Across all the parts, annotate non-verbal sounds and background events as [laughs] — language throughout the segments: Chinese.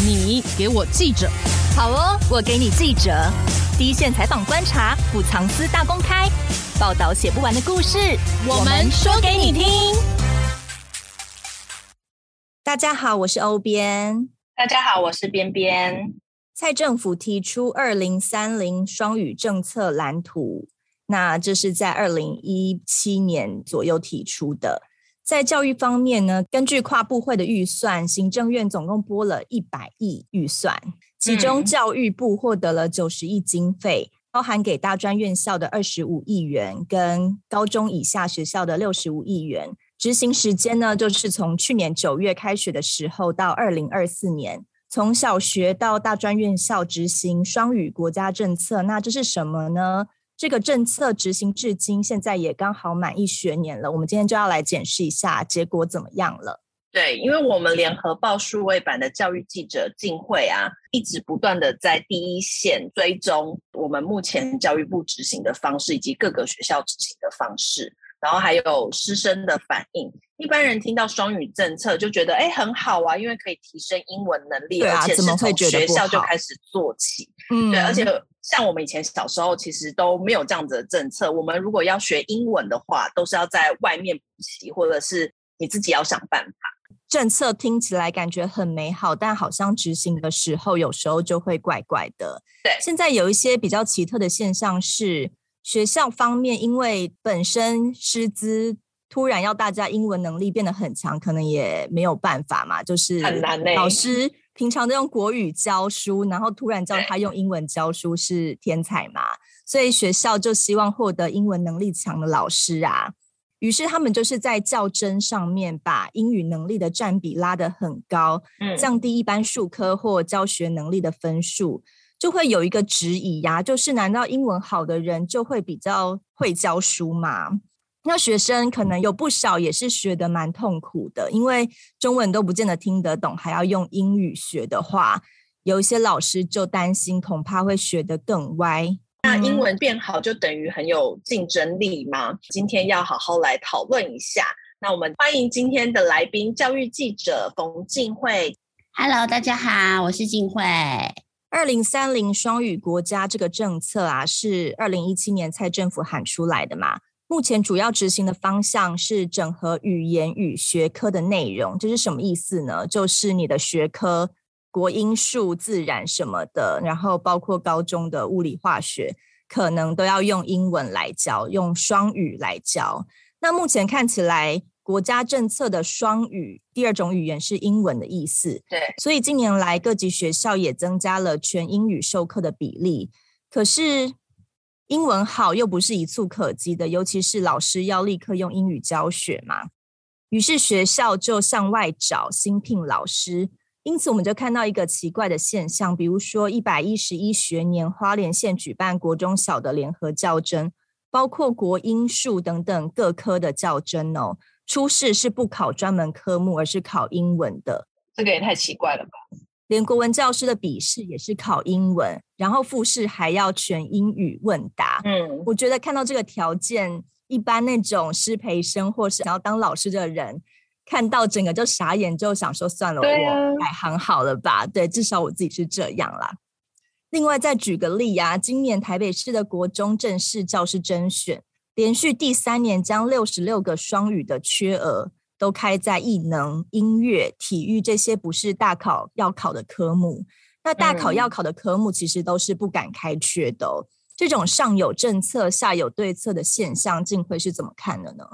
你给我记者，好哦，我给你记者，第一线采访观察，不藏私大公开，报道写不完的故事，我们说给你听。大家好，我是欧边。大家好，我是边边。蔡政府提出二零三零双语政策蓝图，那这是在二零一七年左右提出的。在教育方面呢，根据跨部会的预算，行政院总共拨了一百亿预算，其中教育部获得了九十亿经费，包含给大专院校的二十五亿元，跟高中以下学校的六十五亿元。执行时间呢，就是从去年九月开学的时候到二零二四年，从小学到大专院校执行双语国家政策。那这是什么呢？这个政策执行至今，现在也刚好满一学年了。我们今天就要来检视一下结果怎么样了。对，因为我们联合报数位版的教育记者静慧啊，一直不断的在第一线追踪我们目前教育部执行的方式，以及各个学校执行的方式。然后还有师生的反应，一般人听到双语政策就觉得哎很好啊，因为可以提升英文能力，啊、而且是从学校就开始做起。嗯，对，而且像我们以前小时候其实都没有这样子的政策，我们如果要学英文的话，都是要在外面补习，或者是你自己要想办法。政策听起来感觉很美好，但好像执行的时候有时候就会怪怪的。对，现在有一些比较奇特的现象是。学校方面，因为本身师资突然要大家英文能力变得很强，可能也没有办法嘛。就是很难。老师平常都用国语教书，然后突然叫他用英文教书，是天才嘛？所以学校就希望获得英文能力强的老师啊。于是他们就是在较真上面把英语能力的占比拉得很高，降低一般术科或教学能力的分数。就会有一个质疑呀，就是难道英文好的人就会比较会教书吗？那学生可能有不少也是学的蛮痛苦的，因为中文都不见得听得懂，还要用英语学的话，有一些老师就担心，恐怕会学得更歪。那英文变好就等于很有竞争力吗？今天要好好来讨论一下。那我们欢迎今天的来宾，教育记者冯静慧。Hello，大家好，我是静慧。二零三零双语国家这个政策啊，是二零一七年蔡政府喊出来的嘛。目前主要执行的方向是整合语言与学科的内容，这是什么意思呢？就是你的学科国英数自然什么的，然后包括高中的物理化学，可能都要用英文来教，用双语来教。那目前看起来。国家政策的双语，第二种语言是英文的意思。对，所以近年来各级学校也增加了全英语授课的比例。可是英文好又不是一蹴可及的，尤其是老师要立刻用英语教学嘛。于是学校就向外找新聘老师。因此我们就看到一个奇怪的现象，比如说一百一十一学年花莲县举办国中小的联合教甄，包括国英数等等各科的教甄哦。初试是不考专门科目，而是考英文的，这个也太奇怪了吧！连国文教师的笔试也是考英文，然后复试还要全英语问答。嗯，我觉得看到这个条件，一般那种师培生或是想要当老师的人，看到整个就傻眼，就想说算了，啊、我改行好了吧？对，至少我自己是这样啦。另外再举个例啊，今年台北市的国中正式教师甄选。连续第三年，将六十六个双语的缺额都开在艺能、音乐、体育这些不是大考要考的科目。那大考要考的科目其实都是不敢开缺的哦。这种上有政策、下有对策的现象，静慧是怎么看的呢？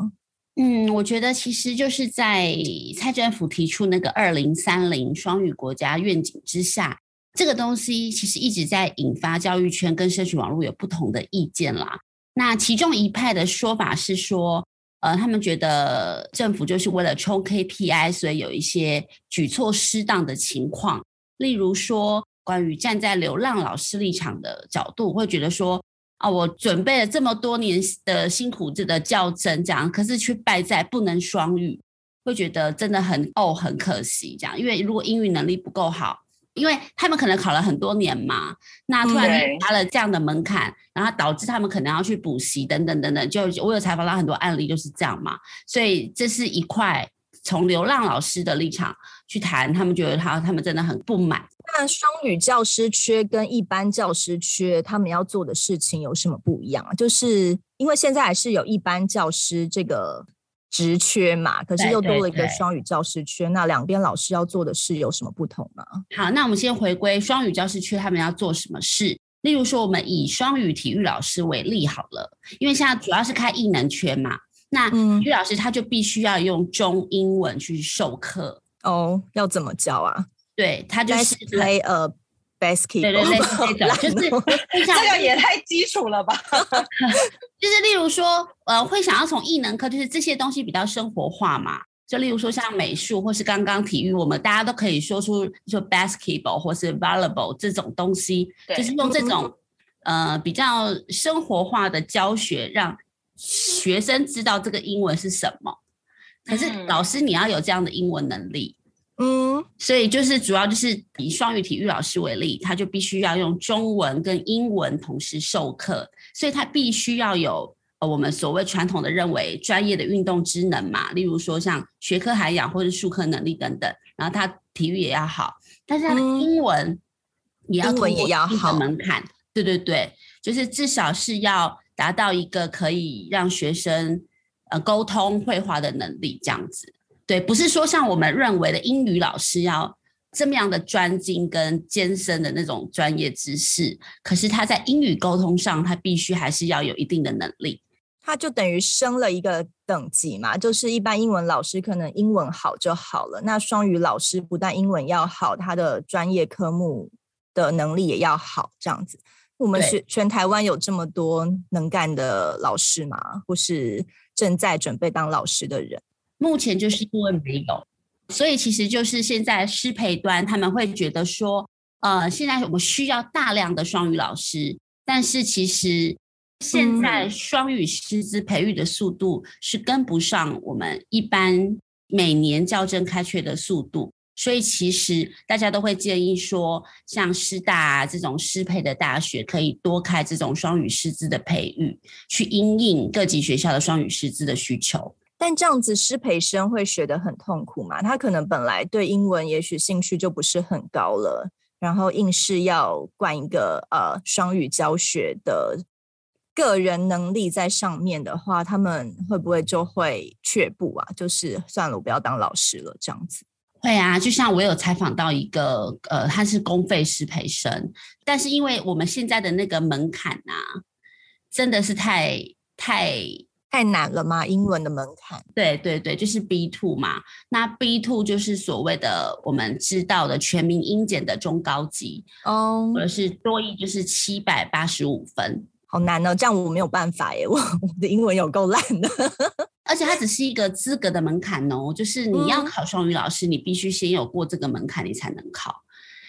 嗯，我觉得其实就是在蔡政府提出那个二零三零双语国家愿景之下，这个东西其实一直在引发教育圈跟社群网络有不同的意见啦。那其中一派的说法是说，呃，他们觉得政府就是为了冲 KPI，所以有一些举措失当的情况。例如说，关于站在流浪老师立场的角度，会觉得说，啊，我准备了这么多年的辛苦的教甄，这样，可是却败在不能双语，会觉得真的很哦，很可惜，这样，因为如果英语能力不够好。因为他们可能考了很多年嘛，那突然加了这样的门槛，然后导致他们可能要去补习等等等等。就我有采访到很多案例就是这样嘛，所以这是一块从流浪老师的立场去谈，他们觉得他他们真的很不满。那双语教师缺跟一般教师缺，他们要做的事情有什么不一样啊？就是因为现在还是有一般教师这个职缺嘛，可是又多了一个双语教师缺，对对对，那两边老师要做的事有什么不同吗？好，那我们先回归双语教师缺，他们要做什么事？例如说，我们以双语体育老师为例好了，因为现在主要是开艺能缺嘛，那体育老师他就必须要用中英文去授课哦，要怎么教啊？对，他就是 play a basketball，对对对，这种 [laughs] 就是这个也太基础了吧？[laughs] [laughs] 就是例如说，呃，会想要从艺能科，就是这些东西比较生活化嘛。就例如说像美术，或是刚刚体育，我们大家都可以说出说 basketball 或是 volleyball 这种东西，就是用这种呃比较生活化的教学，让学生知道这个英文是什么。可是老师你要有这样的英文能力。嗯，所以就是主要就是以双语体育老师为例，他就必须要用中文跟英文同时授课，所以他必须要有呃我们所谓传统的认为专业的运动知能嘛，例如说像学科涵养或者术科能力等等，然后他体育也要好，但是他的英文也要通过一定的门槛，对对对，就是至少是要达到一个可以让学生呃沟通会话的能力这样子。对，不是说像我们认为的英语老师要这么样的专精跟艰深的那种专业知识，可是他在英语沟通上，他必须还是要有一定的能力。他就等于升了一个等级嘛，就是一般英文老师可能英文好就好了，那双语老师不但英文要好，他的专业科目的能力也要好，这样子。我们是全台湾有这么多能干的老师吗？或是正在准备当老师的人？目前就是因为没有，所以其实就是现在师培端他们会觉得说，呃，现在我们需要大量的双语老师，但是其实现在双语师资培育的速度是跟不上我们一般每年校正开缺的速度，所以其实大家都会建议说，像师大啊这种师培的大学可以多开这种双语师资的培育，去因应各级学校的双语师资的需求。但这样子师培生会学得很痛苦嘛？他可能本来对英文也许兴趣就不是很高了，然后硬是要灌一个呃双语教学的个人能力在上面的话，他们会不会就会却步啊？就是算了，我不要当老师了，这样子。会啊，就像我有采访到一个呃，他是公费师培生，但是因为我们现在的那个门槛啊，真的是太太。太难了吗？英文的门槛？对对对，就是 B two 嘛。那 B two 就是所谓的我们知道的全民英检的中高级哦，或者是多益就是七百八十五分，好难哦。这样我没有办法耶，我我的英文有够烂的。而且它只是一个资格的门槛哦，就是你要考双语老师，嗯、你必须先有过这个门槛，你才能考。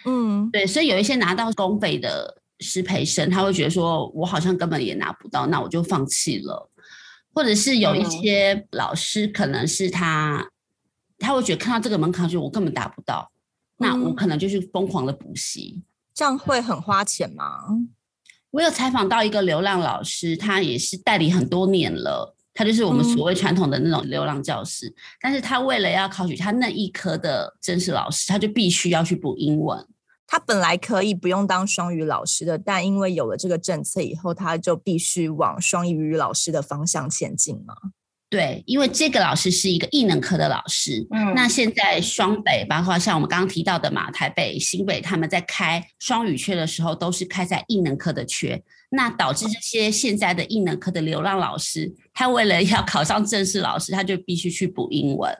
嗯，对，所以有一些拿到公费的师培生，他会觉得说，我好像根本也拿不到，那我就放弃了。或者是有一些老师，可能是他，嗯、他会觉得看到这个门槛，就我根本达不到，嗯、那我可能就是疯狂的补习，这样会很花钱吗？我有采访到一个流浪老师，他也是代理很多年了，他就是我们所谓传统的那种流浪教师，嗯、但是他为了要考取他那一科的正式老师，他就必须要去补英文。他本来可以不用当双语老师的，但因为有了这个政策以后，他就必须往双语语老师的方向前进嘛。对，因为这个老师是一个艺能科的老师。嗯，那现在双北，包括像我们刚刚提到的嘛，台北、新北，他们在开双语缺的时候，都是开在艺能科的缺。那导致这些现在的艺能科的流浪老师，他为了要考上正式老师，他就必须去补英文。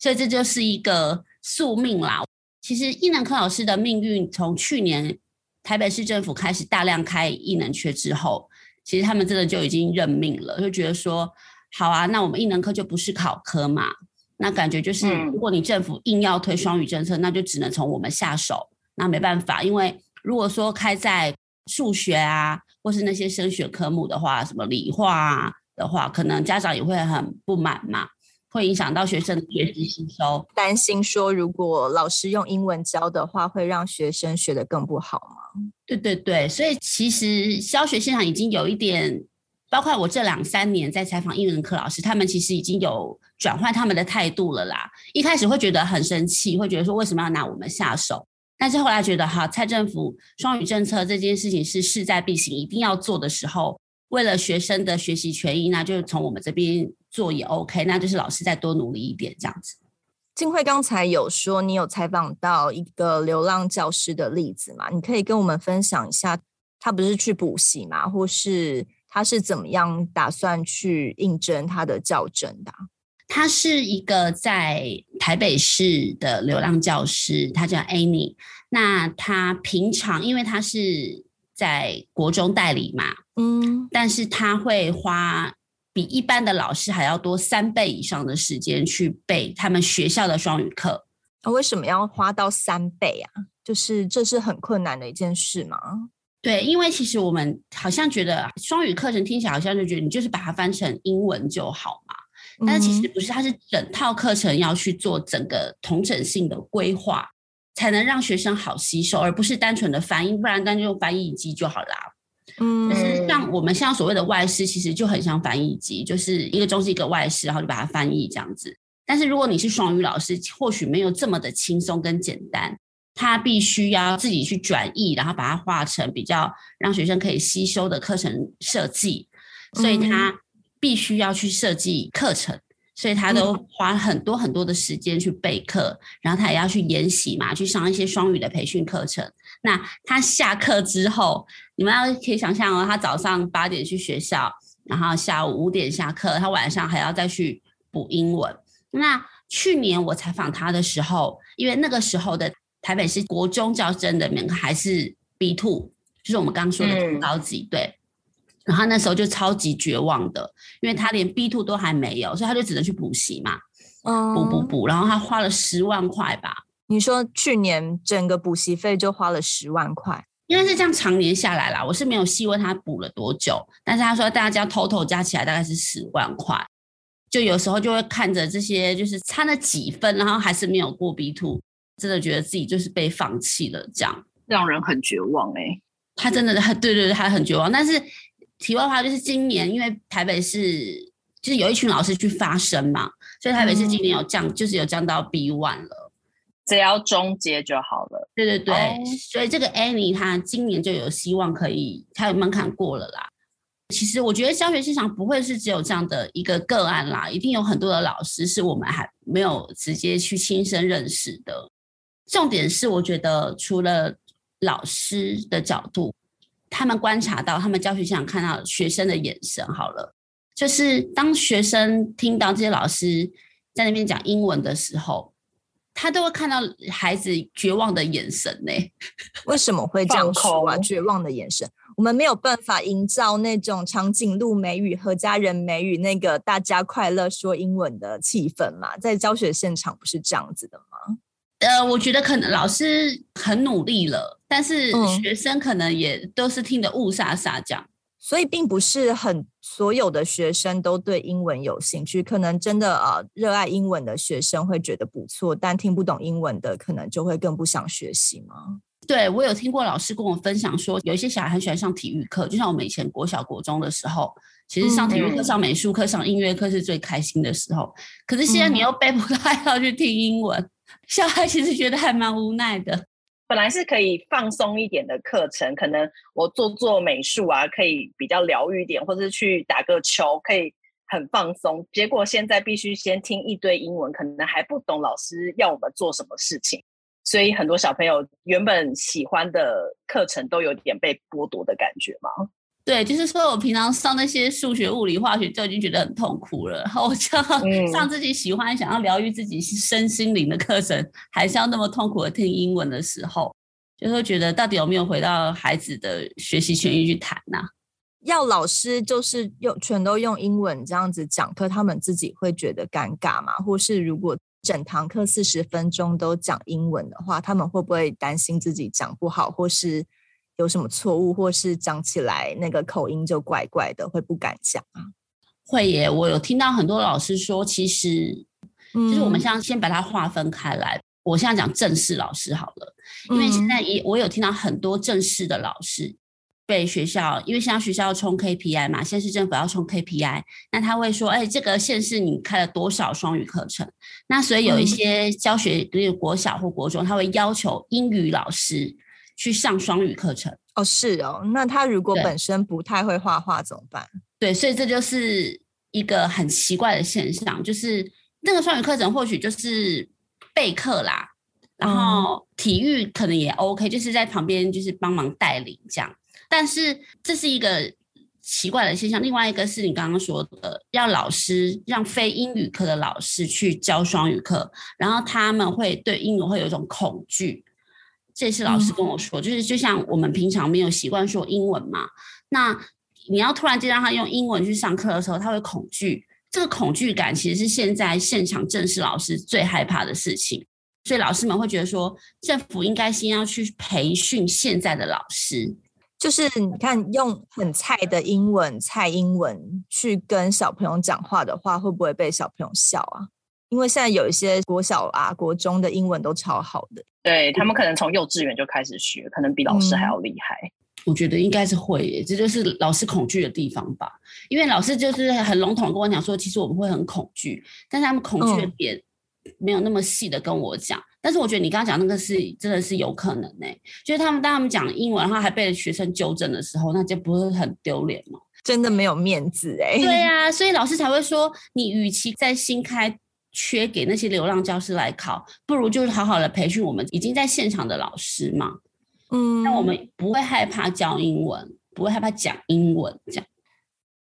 所以这就是一个宿命啦。其实艺能科老师的命运，从去年台北市政府开始大量开艺能缺之后，其实他们真的就已经认命了，就觉得说，好啊，那我们艺能科就不是考科嘛，那感觉就是，如果你政府硬要推双语政策，那就只能从我们下手，那没办法，因为如果说开在数学啊，或是那些升学科目的话，什么理化啊的话，可能家长也会很不满嘛。会影响到学生的学习吸收，担心说如果老师用英文教的话，会让学生学得更不好吗？对对对，所以其实教学现场已经有一点，包括我这两三年在采访英文课老师，他们其实已经有转换他们的态度了啦。一开始会觉得很生气，会觉得说为什么要拿我们下手？但是后来觉得哈，蔡政府双语政策这件事情是势在必行，一定要做的时候，为了学生的学习权益，那就从我们这边做也 OK，那就是老师再多努力一点这样子。静慧刚才有说你有采访到一个流浪教师的例子嘛？你可以跟我们分享一下，他不是去补习嘛，或是他是怎么样打算去应征他的教甄的？他是一个在台北市的流浪教师，他叫 Annie。那他平常因为他是在国中代理嘛，嗯，但是他会花比一般的老师还要多三倍以上的时间去备他们学校的双语课。那为什么要花到三倍啊？就是这是很困难的一件事吗？对，因为其实我们好像觉得双语课程听起来好像就觉得你就是把它翻成英文就好嘛。但是其实不是，它是整套课程要去做整个同整性的规划，才能让学生好吸收，而不是单纯的翻译，不然单就用翻译机就好啦。嗯，可是像我们像所谓的外师，其实就很像翻译机，就是一个中师一个外师，然后就把它翻译这样子。但是如果你是双语老师，或许没有这么的轻松跟简单，他必须要自己去转译，然后把它画成比较让学生可以吸收的课程设计，所以他。必须要去设计课程，所以他都花很多很多的时间去备课，嗯、然后他也要去研习嘛，去上一些双语的培训课程。那他下课之后，你们要可以想象哦，他早上八点去学校，然后下午五点下课，他晚上还要再去补英文。那去年我采访他的时候，因为那个时候的台北市国中教真的门槛还是 B two，就是我们刚刚说的中高级，嗯、对。然后那时候就超级绝望的，因为他连 B two 都还没有，所以他就只能去补习嘛，嗯、补补补。然后他花了十万块吧？你说去年整个补习费就花了十万块？因为是这样常年下来啦，我是没有细问他补了多久，但是他说大家 total 加起来大概是十万块。就有时候就会看着这些，就是差了几分，然后还是没有过 B two，真的觉得自己就是被放弃了，这样让人很绝望哎、欸。他真的，很对对对，他很绝望，但是。题外话就是今年，因为台北市就是有一群老师去发声嘛，所以台北市今年有降，嗯、就是有降到 B one 了，只要终结就好了。对对对，哦、所以这个 Annie 她今年就有希望可以，她有门槛过了啦。其实我觉得教学现场不会是只有这样的一个个案啦，一定有很多的老师是我们还没有直接去亲身认识的。重点是，我觉得除了老师的角度。他们观察到，他们教学现场看到学生的眼神，好了，就是当学生听到这些老师在那边讲英文的时候，他都会看到孩子绝望的眼神呢。[laughs] 为什么会这样说啊？绝望的眼神，我们没有办法营造那种长颈鹿美语、和家人美语那个大家快乐说英文的气氛嘛？在教学现场不是这样子的吗？呃，我觉得可能老师很努力了，但是学生可能也都是听得雾煞煞这样，所以并不是很所有的学生都对英文有兴趣。可能真的呃热爱英文的学生会觉得不错，但听不懂英文的可能就会更不想学习吗？对，我有听过老师跟我分享说，有一些小孩很喜欢上体育课，就像我们以前国小国中的时候，其实上体育课、上美术课、上音乐课是最开心的时候。可是现在你又背不太要去听英文。小孩其实觉得还蛮无奈的，本来是可以放松一点的课程，可能我做做美术啊，可以比较疗愈一点，或者去打个球，可以很放松。结果现在必须先听一堆英文，可能还不懂老师要我们做什么事情，所以很多小朋友原本喜欢的课程都有点被剥夺的感觉嘛。对，就是说我平常上那些数学、物理、化学就已经觉得很痛苦了，然后我就要上自己喜欢、嗯、想要疗愈自己身心灵的课程，还是要那么痛苦的听英文的时候，就会觉得到底有没有回到孩子的学习权益去谈呢、啊？要老师就是用全都用英文这样子讲课，他们自己会觉得尴尬吗？或是如果整堂课四十分钟都讲英文的话，他们会不会担心自己讲不好，或是？有什么错误，或是讲起来那个口音就怪怪的，会不敢讲啊？会耶，我有听到很多老师说，其实就是我们现在先把它划分开来。嗯、我现在讲正式老师好了，因为现在也我有听到很多正式的老师，被学校，因为现在学校要冲 KPI 嘛，县市政府要冲 KPI，那他会说，哎，这个县市你开了多少双语课程？那所以有一些教学，比如国小或国中，他会要求英语老师去上双语课程。哦，是哦，那他如果本身不太会画画怎么办？对，所以这就是一个很奇怪的现象，就是那个双语课程或许就是备课啦。然后体育可能也 OK，就是在旁边就是帮忙带领这样，但是这是一个奇怪的现象。另外一个是你刚刚说的，要老师让非英语课的老师去教双语课，然后他们会对英语会有一种恐惧。这是老师跟我说，就是就像我们平常没有习惯说英文嘛，那你要突然间让他用英文去上课的时候，他会恐惧。这个恐惧感其实是现在现场正式老师最害怕的事情。所以老师们会觉得说，政府应该先要去培训现在的老师，就是你看用很菜的英文、菜英文去跟小朋友讲话的话，会不会被小朋友笑啊？因为现在有一些国小啊、国中的英文都超好的，对，他们可能从幼稚园就开始学，可能比老师还要厉害。嗯，我觉得应该是会耶，这就是老师恐惧的地方吧？因为老师就是很笼统跟我讲说，其实我们会很恐惧，但是他们恐惧的点。嗯没有那么细的跟我讲，但是我觉得你刚刚讲那个是真的是有可能呢、欸。就是他们当他们讲英文，然后还被学生纠正的时候，那就不是很丢脸吗？真的没有面子哎、欸。对呀、啊，[laughs] 所以老师才会说，你与其在新开缺给那些流浪教师来考，不如就是好好的培训我们已经在现场的老师嘛。嗯，那我们不会害怕教英文，不会害怕讲英文这样。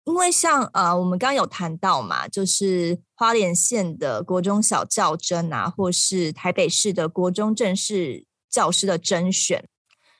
因为像呃，我们刚刚有谈到嘛，就是花莲县的国中小教甄啊，或是台北市的国中正式教师的甄选，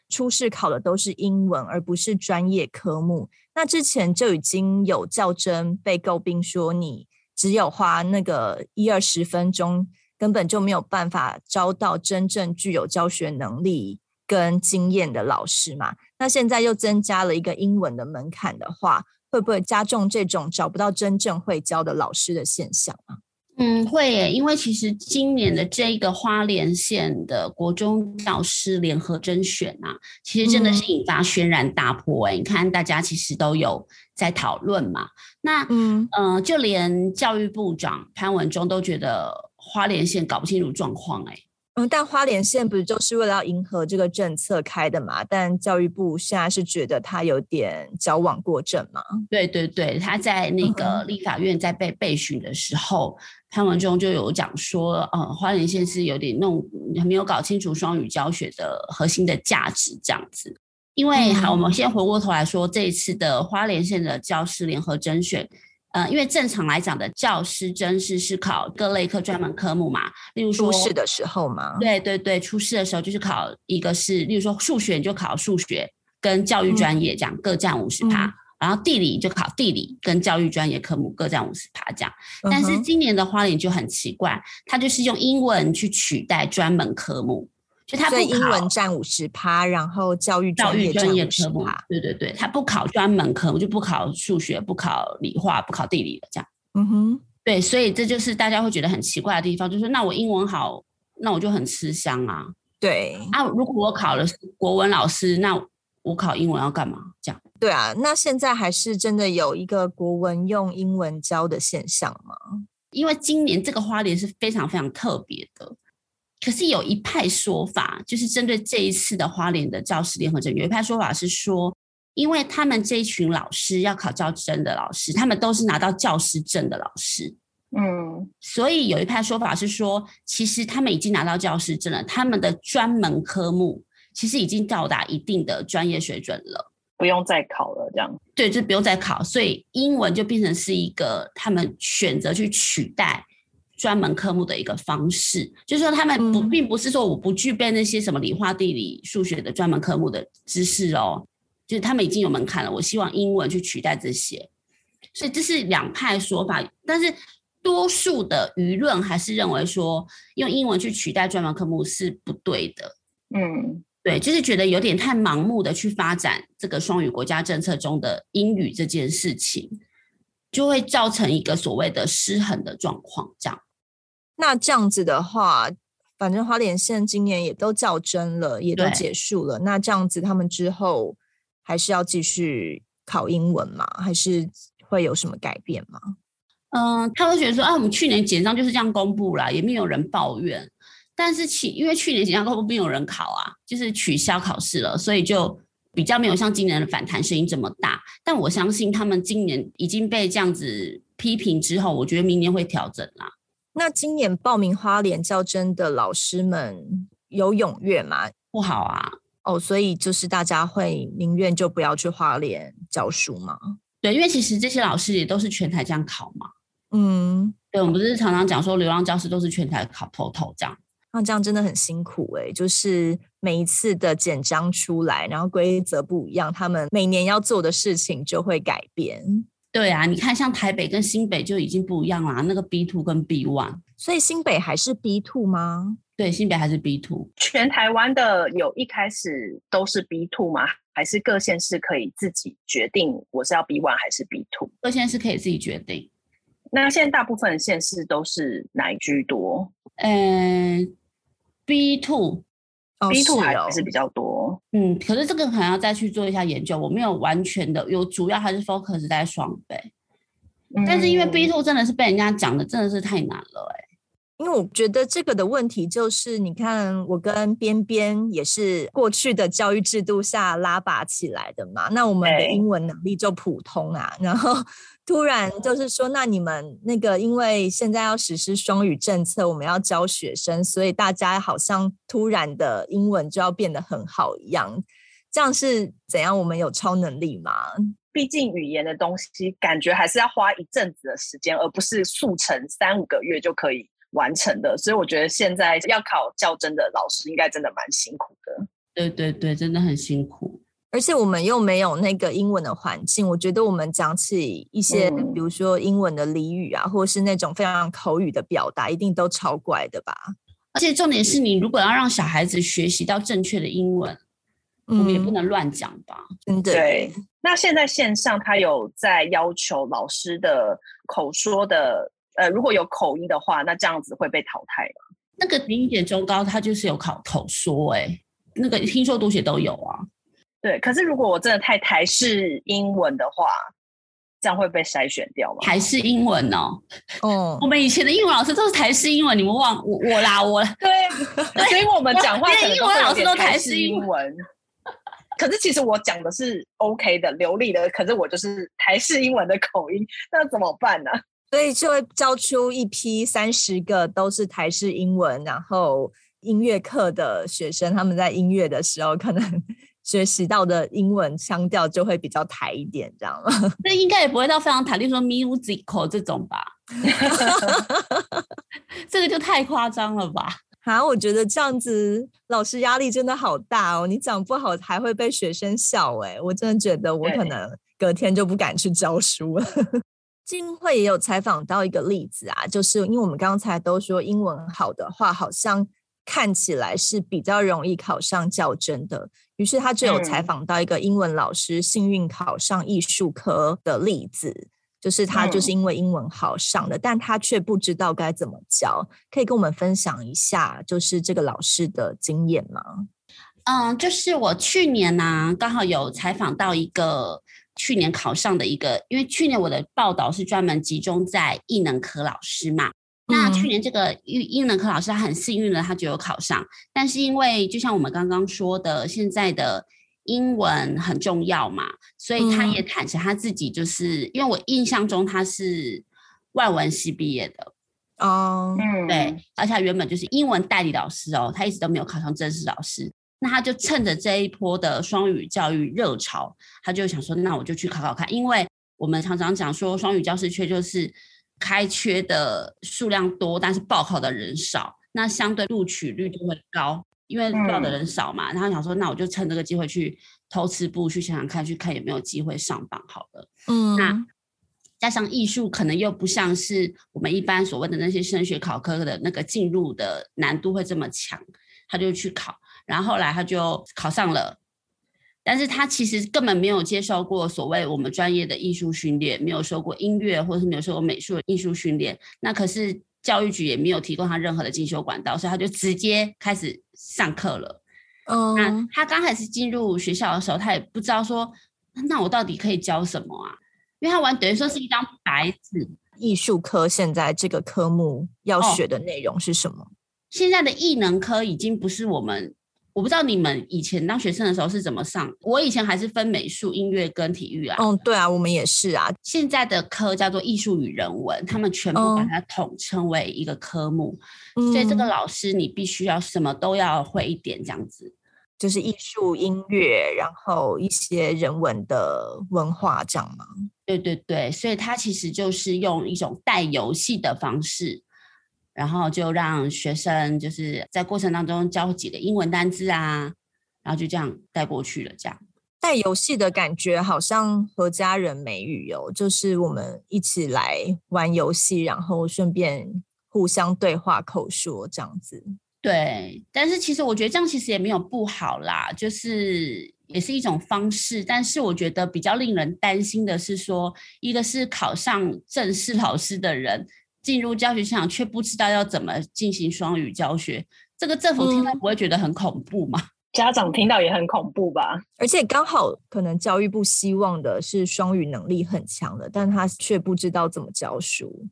初试考的都是英文，而不是专业科目。那之前就已经有教甄被诟病说，你只有花那个一二十分钟，根本就没有办法招到真正具有教学能力跟经验的老师嘛。那现在又增加了一个英文的门槛的话，会不会加重这种找不到真正会教的老师的现象啊？嗯，会耶，因为其实今年的这个花莲县的国中教师联合甄选啊，其实真的是引发轩然大波哎！嗯、你看，大家其实都有在讨论嘛。那嗯呃，就连教育部长潘文忠都觉得花莲县搞不清楚状况哎。嗯，但花莲县不是就是为了要迎合这个政策开的嘛？但教育部现在是觉得他有点矫枉过正嘛？对对对，他在那个立法院在被备询的时候，嗯、潘文忠就有讲说，呃，花莲县是有点弄没有搞清楚双语教学的核心的价值这样子。因为、嗯、好，我们先回过头来说，这一次的花莲县的教师联合甄选。呃，因为正常来讲的教师甄试是考各类科专门科目嘛，例如说初试的时候嘛，对对对，初试的时候就是考一个是，例如说数学你就考数学跟教育专业这样、嗯、各占五十趴，嗯、然后地理就考地理跟教育专业科目各占五十趴这样。但是今年的花莲就很奇怪，它就是用英文去取代专门科目。就他不英文占五十趴，然后教育教育专业科目，对对对，他不考专门科目，就不考数学，不考理化，不考地理了，这样。嗯哼，对，所以这就是大家会觉得很奇怪的地方，就是那我英文好，那我就很吃香啊。对啊，如果我考了国文老师，那我考英文要干嘛？这样。对啊，那现在还是真的有一个国文用英文教的现象吗？因为今年这个花莲是非常非常特别的。可是有一派说法，就是针对这一次的花莲的教师联合证，有一派说法是说，因为他们这一群老师要考教证的老师，他们都是拿到教师证的老师，嗯，所以有一派说法是说，其实他们已经拿到教师证了，他们的专门科目其实已经到达一定的专业水准了，不用再考了，这样。对，就不用再考，所以英文就变成是一个他们选择去取代。专门科目的一个方式，就是说他们不，并不是说我不具备那些什么理化、地理、数学的专门科目的知识哦，就是他们已经有门槛了。我希望英文去取代这些，所以这是两派说法。但是多数的舆论还是认为说，用英文去取代专门科目是不对的。嗯，对，就是觉得有点太盲目的去发展这个双语国家政策中的英语这件事情，就会造成一个所谓的失衡的状况，这样。那这样子的话，反正花莲县今年也都较真了，也都结束了。那这样子，他们之后还是要继续考英文吗？还是会有什么改变吗？嗯，他会觉得说啊，我们去年简章就是这样公布了，也没有人抱怨。但是去因为去年简章公布没有人考啊，就是取消考试了，所以就比较没有像今年的反弹声音这么大。但我相信他们今年已经被这样子批评之后，我觉得明年会调整啦。那今年报名花莲教真的老师们有踊跃吗？不好啊。哦，所以就是大家会宁愿就不要去花莲教书吗？对，因为其实这些老师也都是全台这样考嘛。嗯，对，我们不是常常讲说流浪教师都是全台考头头这样。那这样真的很辛苦哎、欸，就是每一次的简章出来，然后规则不一样，他们每年要做的事情就会改变。对啊，你看像台北跟新北就已经不一样啦，那个 B two 跟 B one，所以新北还是 B two 吗？对，新北还是 B two。全台湾的有一开始都是 B two 吗？还是各县市可以自己决定我是要 B one 还是 B two？各县市可以自己决定。那现在大部分的县市都是哪一居多？嗯、呃、B two。B two 还是比较多，嗯，可是这个可能要再去做一下研究，我没有完全的有，主要还是 focus 在双倍，嗯，但是因为 B two 真的是被人家讲的真的是太难了，欸，因为我觉得这个的问题就是，你看我跟边边也是过去的教育制度下拉拔起来的嘛，那我们的英文能力就普通啊，然后。[laughs] 突然就是说，那你们那个，因为现在要实施双语政策，我们要教学生，所以大家好像突然的英文就要变得很好一样。这样是怎样？我们有超能力吗？毕竟语言的东西，感觉还是要花一阵子的时间，而不是速成三五个月就可以完成的。所以我觉得现在要考教真的老师，应该真的蛮辛苦的。对对对，真的很辛苦。而且我们又没有那个英文的环境，我觉得我们讲起一些，比如说英文的俚语啊，或者是那种非常口语的表达，一定都超怪的吧？而且重点是你如果要让小孩子学习到正确的英文，我们也不能乱讲吧？嗯，对。那现在线上他有在要求老师的口说的，呃，如果有口音的话，那这样子会被淘汰吗？那个零一点中高，它就是有考口说，哎，那个听说读写都有啊。对，可是如果我真的太台式英文的话，这样会被筛选掉吗？台式英文哦，哦，我们以前的英文老师都是台式英文，你们忘我我啦我。对，[laughs] 所以我们讲话可能英文老师都台式英文。可是其实我讲的是 OK 的流利的，可是我就是台式英文的口音，那怎么办呢？所以就会教出一批三十个都是台式英文，然后音乐课的学生，他们在音乐的时候可能。[laughs] 学习到的英文腔调就会比较台一点，这样吗？那应该也不会到非常台，例如说 musical 这种吧？[laughs] 这个就太夸张了吧？啊，我觉得这样子老师压力真的好大哦！你讲不好还会被学生笑哎，我真的觉得我可能隔天就不敢去教书了。静慧也有采访到一个例子啊，就是因为我们刚才都说英文好的话，好像看起来是比较容易考上较真的。于是他就有采访到一个英文老师幸运考上艺术科的例子，就是他就是因为英文好上的，但他却不知道该怎么教，可以跟我们分享一下，就是这个老师的经验吗？嗯，就是我去年呢、啊，刚好有采访到一个去年考上的一个，因为去年我的报道是专门集中在艺能科老师嘛。那去年这个英英能科老师他很幸运的，他就有考上。但是因为就像我们刚刚说的，现在的英文很重要嘛，所以他也坦诚他自己就是，因为我印象中他是外文系毕业的哦，对，而且他原本就是英文代理老师哦，他一直都没有考上正式老师。那他就趁着这一波的双语教育热潮，他就想说，那我就去考考看，因为我们常常讲说双语教师缺就是。开缺的数量多，但是报考的人少，那相对录取率就会高，因为报的人少嘛。然后想说，那我就趁这个机会去偷吃步，去想想看，去看有没有机会上榜好了。嗯，那加上艺术可能又不像是我们一般所谓的那些升学考科的那个进入的难度会这么强，他就去考，然后后来他就考上了。但是他其实根本没有接受过所谓我们专业的艺术训练，没有受过音乐，或者是没有受过美术的艺术训练。那可是教育局也没有提供他任何的进修管道，所以他就直接开始上课了。嗯，那他刚开始进入学校的时候，他也不知道说，那我到底可以教什么啊？因为他完等于说是一张白纸。艺术科现在这个科目要学的内容是什么？哦，现在的艺能科已经不是我们。我不知道你们以前当学生的时候是怎么上。我以前还是分美术、音乐跟体育啊。嗯，对啊，我们也是啊。现在的科叫做艺术与人文，他们全部把它统称为一个科目。嗯，所以这个老师你必须要什么都要会一点，这样子。就是艺术、音乐，然后一些人文的文化，这样吗？对对对，所以它其实就是用一种带游戏的方式。然后就让学生就是在过程当中教几个英文单字啊，然后就这样带过去了。这样带游戏的感觉好像和家人美语哦，就是我们一起来玩游戏，然后顺便互相对话口说这样子。对，但是其实我觉得这样其实也没有不好啦，就是也是一种方式。但是我觉得比较令人担心的是说，一个是考上正式老师的人。进入教学现场却不知道要怎么进行双语教学，这个政府听到不会觉得很恐怖吗？嗯，[laughs] 家长听到也很恐怖吧？而且刚好可能教育部希望的是双语能力很强的，但他却不知道怎么教书，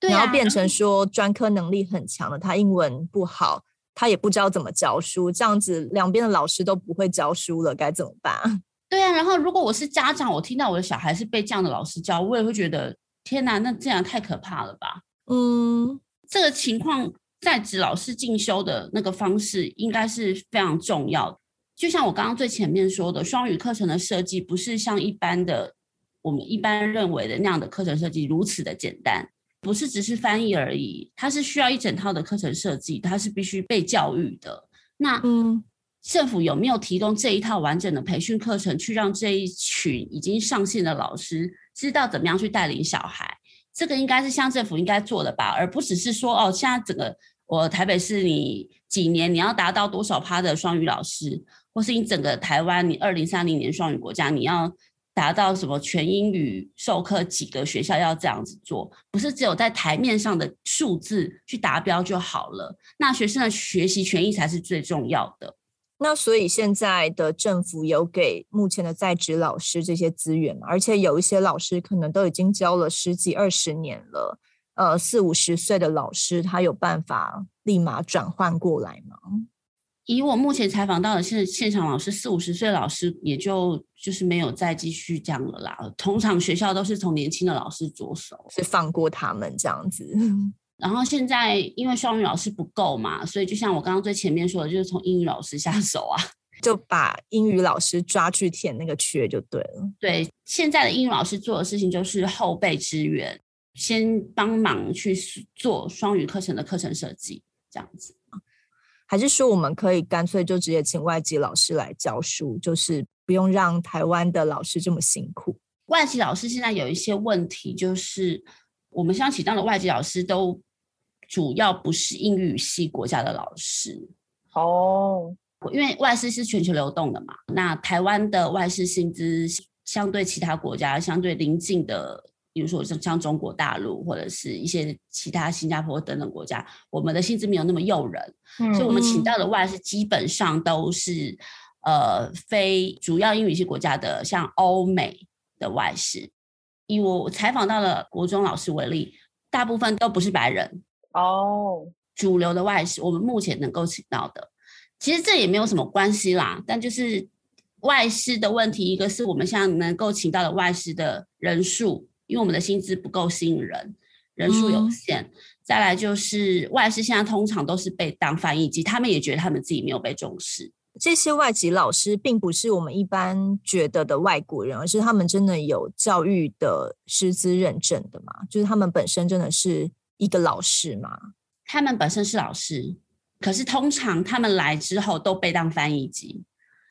对啊，然后变成说专科能力很强的，他英文不好，他也不知道怎么教书，这样子两边的老师都不会教书了，该怎么办？对啊，然后如果我是家长，我听到我的小孩是被这样的老师教，我也会觉得。天哪，那这样太可怕了吧？嗯，这个情况在职老师进修的那个方式应该是非常重要的。就像我刚刚最前面说的，双语课程的设计不是像一般的我们一般认为的那样的课程设计如此的简单，不是只是翻译而已，它是需要一整套的课程设计，它是必须被教育的。那嗯，政府有没有提供这一套完整的培训课程，去让这一群已经上线的老师？知道怎么样去带领小孩，这个应该是乡政府应该做的吧，而不只是说哦，现在整个我台北市你几年你要达到多少趴的双语老师，或是你整个台湾你二零三零年双语国家你要达到什么全英语授课几个学校要这样子做，不是只有在台面上的数字去达标就好了，那学生的学习权益才是最重要的。那所以现在的政府有给目前的在职老师这些资源吗？而且有一些老师可能都已经教了十几二十年了，呃，四五十岁的老师，他有办法立马转换过来吗？以我目前采访到的现现场老师，四五十岁老师也就就是没有再继续这样了啦。通常学校都是从年轻的老师着手，是放过他们这样子。然后现在因为双语老师不够嘛，所以就像我刚刚最前面说的，就是从英语老师下手啊，[laughs] 就把英语老师抓去填那个缺就对了。对，现在的英语老师做的事情就是后备支援，先帮忙去做双语课程的课程设计，这样子。还是说我们可以干脆就直接请外籍老师来教书，就是不用让台湾的老师这么辛苦。外籍老师现在有一些问题，就是我们现在请到的外籍老师都。主要不是英语系国家的老师哦，因为外事是全球流动的嘛。那台湾的外事薪资相对其他国家，相对邻近的，比如说像像中国大陆或者是一些其他新加坡等等国家，我们的薪资没有那么诱人，所以我们请到的外事基本上都是呃非主要英语系国家的，像欧美的外事。以我采访到的国中老师为例，大部分都不是白人。哦，主流的外师，我们目前能够请到的，其实这也没有什么关系啦。但就是外师的问题，一个是我们现在能够请到的外师的人数，因为我们的薪资不够吸引人，人数有限。嗯。再来就是外师现在通常都是被当翻译机，他们也觉得他们自己没有被重视。这些外籍老师并不是我们一般觉得的外国人，而是他们真的有教育的师资认证的嘛，就是他们本身真的是。一个老师嘛，他们本身是老师，可是通常他们来之后都被当翻译机，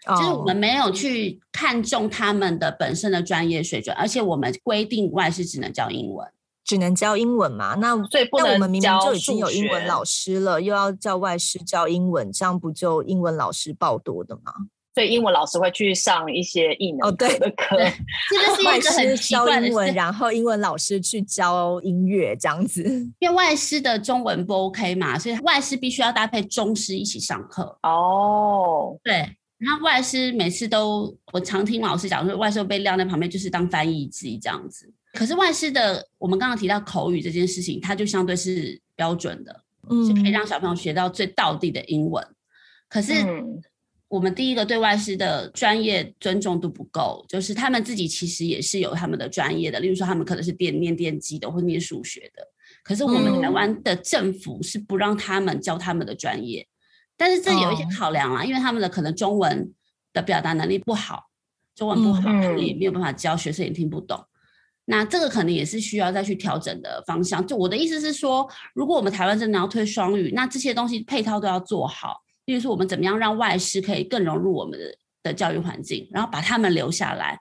哦，就是我们没有去看重他们的本身的专业水准，而且我们规定外师只能教英文，只能教英文嘛？那所以不能那我们明明就已经有英文老师了，又要叫外师教英文，这样不就英文老师爆多的吗？所以英文老师会去上一些艺能课的课。哦、这个是一个很教英文，然后英文老师去教音乐这样子。因为外师的中文不 OK 嘛，所以外师必须要搭配中师一起上课。哦，对。然后外师每次都，我常听老师讲说，外师被晾在旁边就是当翻译机这样子。可是外师的，我们刚刚提到口语这件事情，它就相对是标准的，嗯，是可以让小朋友学到最道地的英文。可是我们第一个对外师的专业尊重度不够，就是他们自己其实也是有他们的专业的，例如说他们可能是电念电机的或念数学的。可是我们台湾的政府是不让他们教他们的专业。但是这有一些考量啊，因为他们的可能中文的表达能力不好，中文不好，他们也没有办法教学生，也听不懂。那这个可能也是需要再去调整的方向。就我的意思是说，如果我们台湾真的要推双语，那这些东西配套都要做好。例如说，我们怎么样让外师可以更融入我们的的教育环境，然后把他们留下来。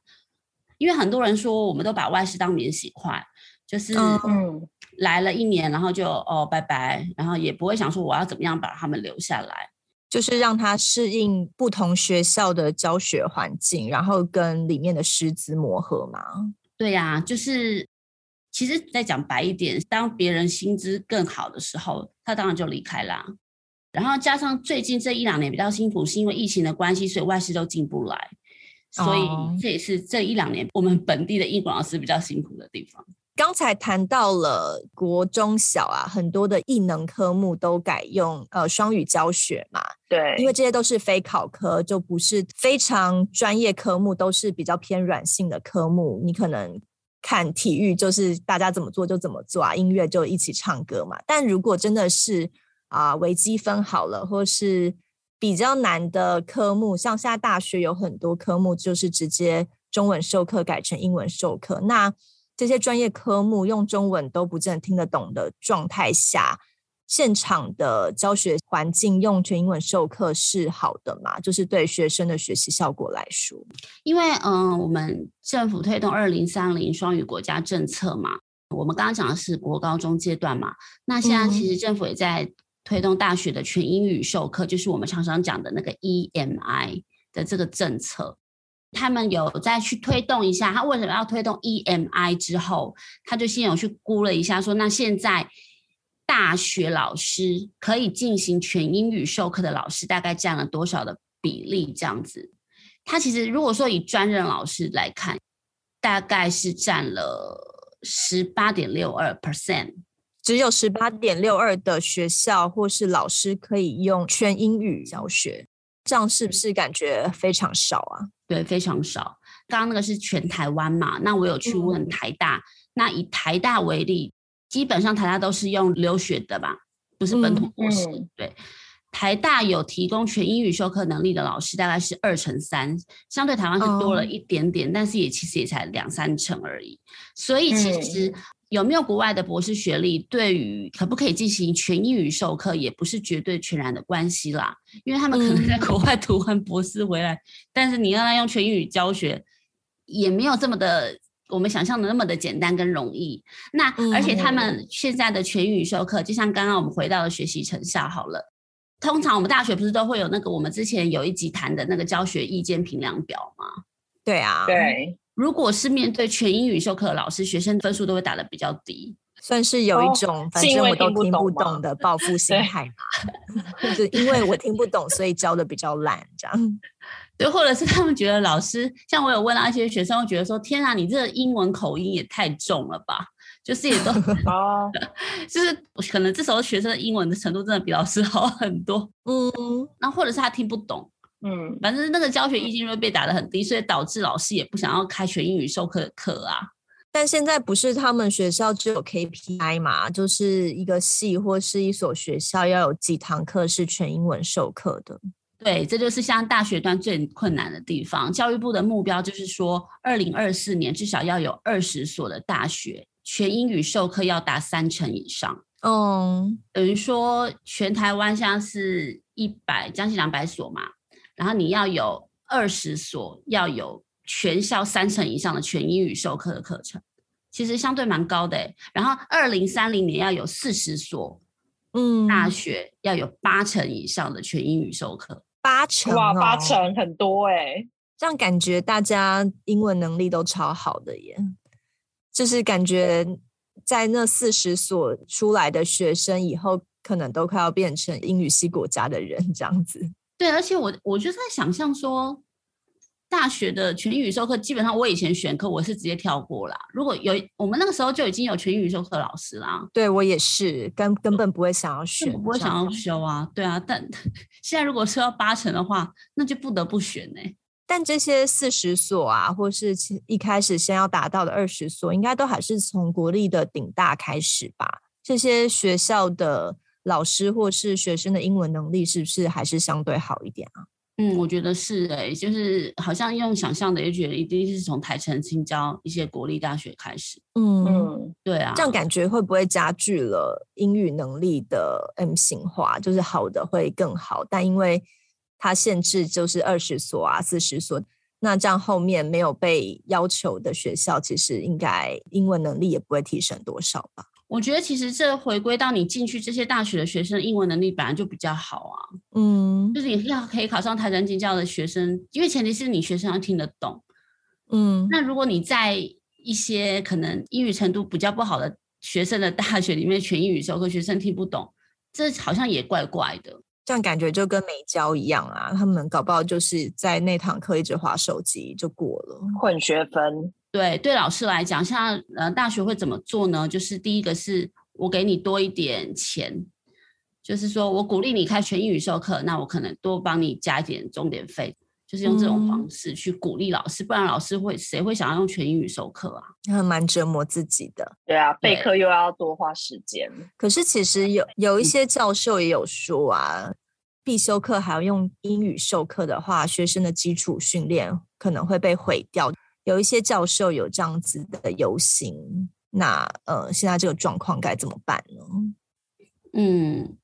因为很多人说，我们都把外师当免洗筷，就是嗯。来了一年，然后就哦拜拜，然后也不会想说我要怎么样把他们留下来，就是让他适应不同学校的教学环境，然后跟里面的师资磨合嘛。对呀、啊，就是其实再讲白一点，当别人薪资更好的时候，他当然就离开啦。然后加上最近这一两年比较辛苦，是因为疫情的关系，所以外师都进不来，所以这也是这一两年我们本地的英文老师比较辛苦的地方。刚才谈到了国中小啊，很多的艺能科目都改用呃双语教学嘛。对，因为这些都是非考科，就不是非常专业科目，都是比较偏软性的科目。你可能看体育就是大家怎么做就怎么做啊，音乐就一起唱歌嘛。但如果真的是啊、呃、微积分好了，或是比较难的科目，像现在大学有很多科目就是直接中文授课改成英文授课，那。这些专业科目用中文都不见得听得懂的状态下，现场的教学环境用全英文授课是好的嘛？就是对学生的学习效果来说，因为嗯、呃，我们政府推动二零三零双语国家政策嘛，我们刚刚讲的是国高中阶段嘛，那现在其实政府也在推动大学的全英语授课，就是我们常常讲的那个 EMI 的这个政策。他们有再去推动一下，他为什么要推动 EMI 之后，他就先有去估了一下，说那现在大学老师可以进行全英语授课的老师大概占了多少的比例？这样子，他其实如果说以专任老师来看，大概是占了十八点六二 percent，只有十八点六二的学校或是老师可以用全英语教学，这样是不是感觉非常少啊？对，非常少。刚刚那个是全台湾嘛？那我有去问台大。嗯、那以台大为例，基本上台大都是用留学的吧，不是本土博士。嗯嗯、对，台大有提供全英语授课能力的老师，大概是二成三，相对台湾是多了一点点，哦、但是也其实也才两三成而已。所以其实。嗯有没有国外的博士学历，对于可不可以进行全英语授课，也不是绝对全然的关系啦。因为他们可能在国外读完博士回来，嗯、但是你让他用全英语教学，也没有这么的我们想象的那么的简单跟容易。那而且他们现在的全英语授课，就像刚刚我们回到了学习成效好了。通常我们大学不是都会有那个我们之前有一集谈的那个教学意见评量表吗？对啊，对。如果是面对全英语授课的老师，学生分数都会打得比较低，算是有一种反正我都听不懂的报复心态嘛。[laughs] 就是因为我听不懂，所以教的比较烂，这样。[laughs] 对，或者是他们觉得老师，像我有问到一些学生，会觉得说：“天啊，你这个英文口音也太重了吧？”就是也都 [laughs] 哦，就是可能这时候学生的英文的程度真的比老师好很多。嗯，那或者是他听不懂。嗯，反正那个教学意见因为被打得很低，所以导致老师也不想要开全英语授课的课啊。但现在不是他们学校只有 KPI 嘛，就是一个系或是一所学校要有几堂课是全英文授课的。对，这就是像大学端最困难的地方。教育部的目标就是说，二零二四年至少要有二十所的大学全英语授课要达三成以上。嗯，等于说全台湾现在是一百将近两百所嘛。然后你要有二十所，要有全校三成以上的全英语授课的课程，其实相对蛮高的。然后二零三零年要有四十所，嗯，大学要有八成以上的全英语授课。八成、哦、哇，八成很多哎、欸，这样感觉大家英文能力都超好的耶，就是感觉在那四十所出来的学生以后，可能都快要变成英语系国家的人这样子。对，而且我我就在想象说。大学的全英语授课，基本上我以前选课我是直接跳过啦。如果有我们那个时候就已经有全英语授课老师啦，对我也是，根根本不会想要选，不会想要修啊。对啊，但现在如果说要八成的话，那就不得不选呢、欸。但这些四十所啊，或是一开始先要达到的二十所，应该都还是从国立的顶大开始吧？这些学校的老师或是学生的英文能力，是不是还是相对好一点啊？嗯，我觉得是诶、欸，就是好像用想象的，也觉得一定是从台城、青交一些国立大学开始。嗯，对啊，这样感觉会不会加剧了英语能力的 M 型化？就是好的会更好，但因为它限制就是二十所啊、四十所，那这样后面没有被要求的学校，其实应该英文能力也不会提升多少吧？我觉得其实这回归到你进去这些大学的学生，英文能力本来就比较好啊。嗯，就是你要可以考上台清清交的学生，因为前提是你学生要听得懂。嗯，那如果你在一些可能英语程度比较不好的学生的大学里面全英语授课，学生听不懂，这好像也怪怪的。这样感觉就跟没教一样啊，他们搞不好就是在那堂课一直划手机就过了，混学分。对，对老师来讲，像呃大学会怎么做呢？就是第一个是我给你多一点钱，就是说我鼓励你开全英语授课，那我可能多帮你加一点钟点费，就是用这种方式去鼓励老师，嗯、不然老师会谁会想要用全英语授课啊？还蛮折磨自己的。对啊，备课又要多花时间。可是其实有有一些教授也有说啊，必修课还要用英语授课的话，学生的基础训练可能会被毁掉。有一些教授有这样子的游行，那呃，现在这个状况该怎么办呢？嗯，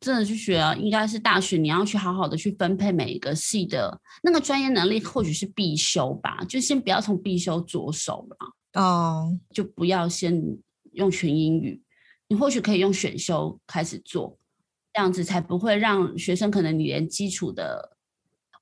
真的去学啊，应该是大学你要去好好的去分配每一个系的那个专业能力，或许是必修吧，就先不要从必修着手了。哦，就不要先用全英语，你或许可以用选修开始做，这样子才不会让学生可能你连基础的，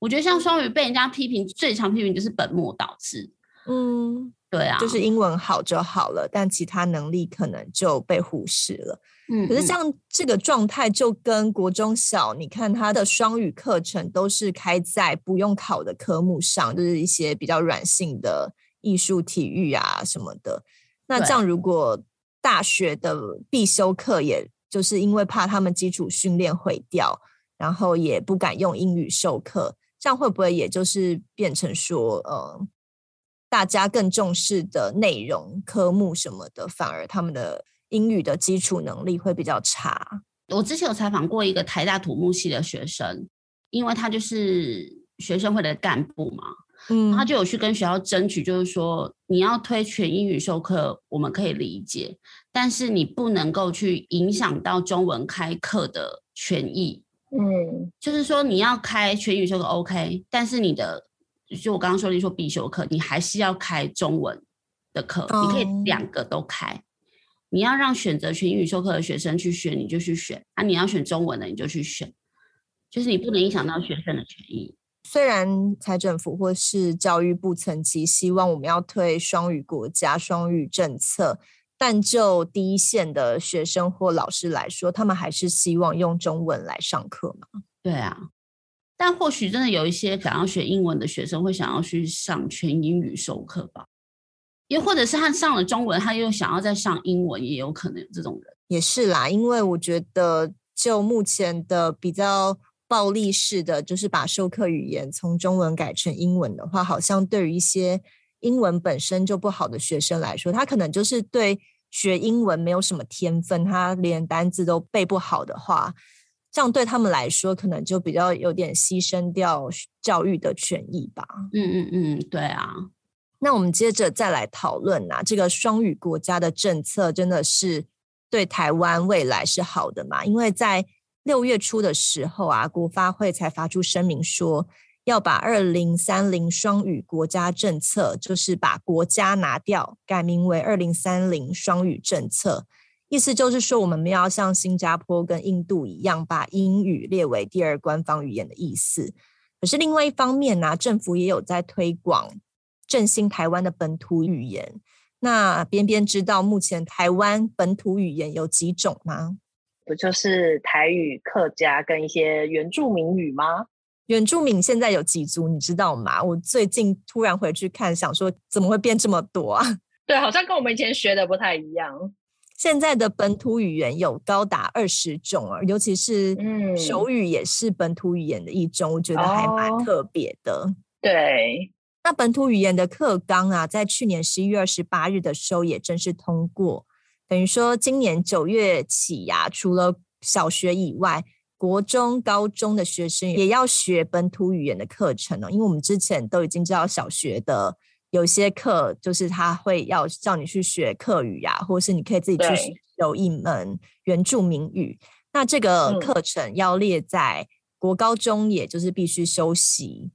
我觉得像双语被人家批评最常批评就是本末倒置。嗯，对啊，就是英文好就好了，但其他能力可能就被忽视了。嗯，可是像这个状态，就跟国中小，你看他的双语课程都是开在不用考的科目上，就是一些比较软性的艺术、体育啊什么的。那这样如果大学的必修课，也就是因为怕他们基础训练毁掉，然后也不敢用英语授课，这样会不会也就是变成说，呃？大家更重视的内容、科目什么的，反而他们的英语的基础能力会比较差。我之前有采访过一个台大土木系的学生，因为他就是学生会的干部嘛，嗯，他就有去跟学校争取，就是说你要推全英语授课，我们可以理解，但是你不能够去影响到中文开课的权益。嗯，就是说你要开全英语授课 OK，但是你的。就我刚刚说的，说必修课，你还是要开中文的课，oh. 你可以两个都开。你要让选择全英语授课的学生去选，你就去选；啊，你要选中文的，你就去选。就是你不能影响到学生的权益。虽然财政府或是教育部层级希望我们要推双语国家、双语政策，但就第一线的学生或老师来说，他们还是希望用中文来上课嘛？对啊。但或许真的有一些想要学英文的学生会想要去上全英语授课吧，又或者是他上了中文，他又想要再上英文，也有可能有这种人。也是啦，因为我觉得就目前的比较暴力式的，就是把授课语言从中文改成英文的话，好像对于一些英文本身就不好的学生来说，他可能就是对学英文没有什么天分，他连单字都背不好的话。这样对他们来说，可能就比较有点牺牲掉教育的权益吧。嗯嗯嗯，对啊。那我们接着再来讨论啊，这个双语国家的政策真的是对台湾未来是好的吗？因为在六月初的时候啊，国发会才发出声明说，要把二零三零双语国家政策，就是把国家拿掉，改名为二零三零双语政策。意思就是说，我们没有要像新加坡跟印度一样，把英语列为第二官方语言的意思。可是另外一方面呢、啊，政府也有在推广振兴台湾的本土语言。那边边知道目前台湾本土语言有几种吗？不就是台语、客家跟一些原住民语吗？原住民现在有几族，你知道吗？我最近突然回去看，想说怎么会变这么多啊？[laughs] 对，好像跟我们以前学的不太一样。现在的本土语言有高达二十种啊，尤其是手语也是本土语言的一种，嗯、我觉得还蛮特别的。哦、对，那本土语言的课纲啊，在去年十一月二十八日的时候也正式通过，等于说今年九月起呀、啊，除了小学以外，国中、高中的学生也要学本土语言的课程呢、哦。因为我们之前都已经知道小学的。有些课就是他会要叫你去学课语呀、啊，或是你可以自己去有一门原住民语。那这个课程要列在国高中，也就是必须修习，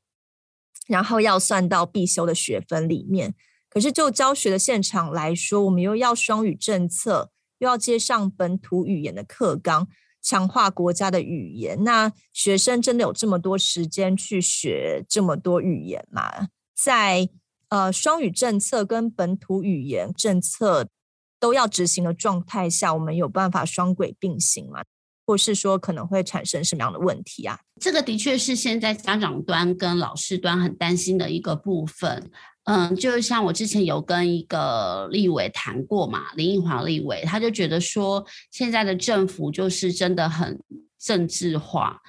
然后要算到必修的学分里面。可是就教学的现场来说，我们又要双语政策，又要接上本土语言的课纲，强化国家的语言。那学生真的有这么多时间去学这么多语言吗？在呃，双语政策跟本土语言政策都要执行的状态下，我们有办法双轨并行吗？或是说可能会产生什么样的问题啊？这个的确是现在家长端跟老师端很担心的一个部分。嗯，就像我之前有跟一个立委谈过嘛，林奕华立委，他就觉得说现在的政府就是真的很政治化。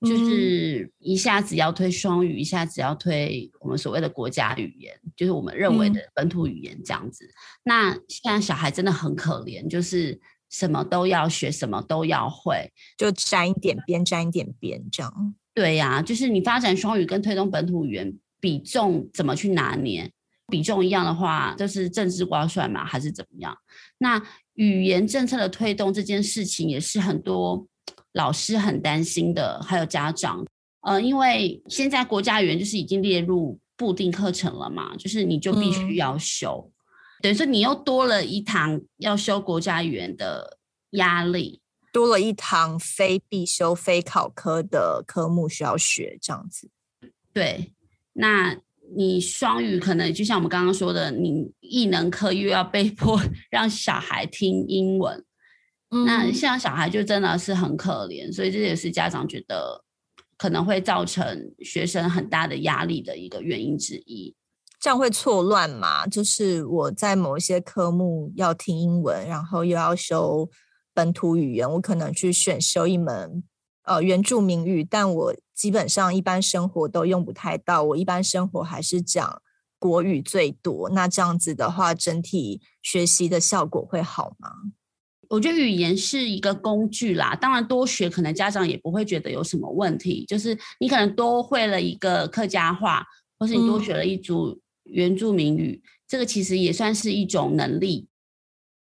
就是一下子要推双语，一下子要推我们所谓的国家语言，就是我们认为的本土语言这样子。嗯、那现在小孩真的很可怜，就是什么都要学，什么都要会，就沾一点边，沾一点边这样。对呀、啊，就是你发展双语跟推动本土语言比重怎么去拿捏？比重一样的话，就是政治挂帅嘛，还是怎么样？那语言政策的推动这件事情也是很多。老师很担心的，还有家长，呃，因为现在国家语言就是已经列入固定课程了嘛，就是你就必须要修，嗯、等于说你又多了一堂要修国家语言的压力，多了一堂非必修、非考科的科目需要学，这样子。对，那你双语可能就像我们刚刚说的，你艺能科又要被迫 [laughs] 让小孩听英文。那像小孩就真的是很可怜，所以这也是家长觉得可能会造成学生很大的压力的一个原因之一。这样会错乱吗？就是我在某一些科目要听英文，然后又要修本土语言，我可能去选修一门呃原住民语，但我基本上一般生活都用不太到，我一般生活还是讲国语最多。那这样子的话，整体学习的效果会好吗？我觉得语言是一个工具啦，当然多学可能家长也不会觉得有什么问题。就是你可能多会了一个客家话，或是你多学了一组原住民语，嗯、这个其实也算是一种能力。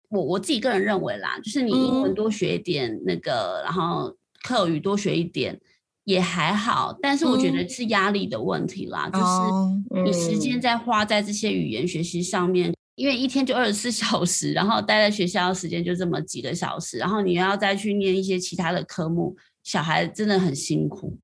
我我自己个人认为啦，就是你英文多学一点，那个、嗯、然后客语多学一点也还好，但是我觉得是压力的问题啦，嗯、就是你时间在花在这些语言学习上面。因为一天就二十四 [laughs] 小时，然后待在学校的时间就这么几个小时，然后你要再去念一些其他的科目，小孩真的很辛苦。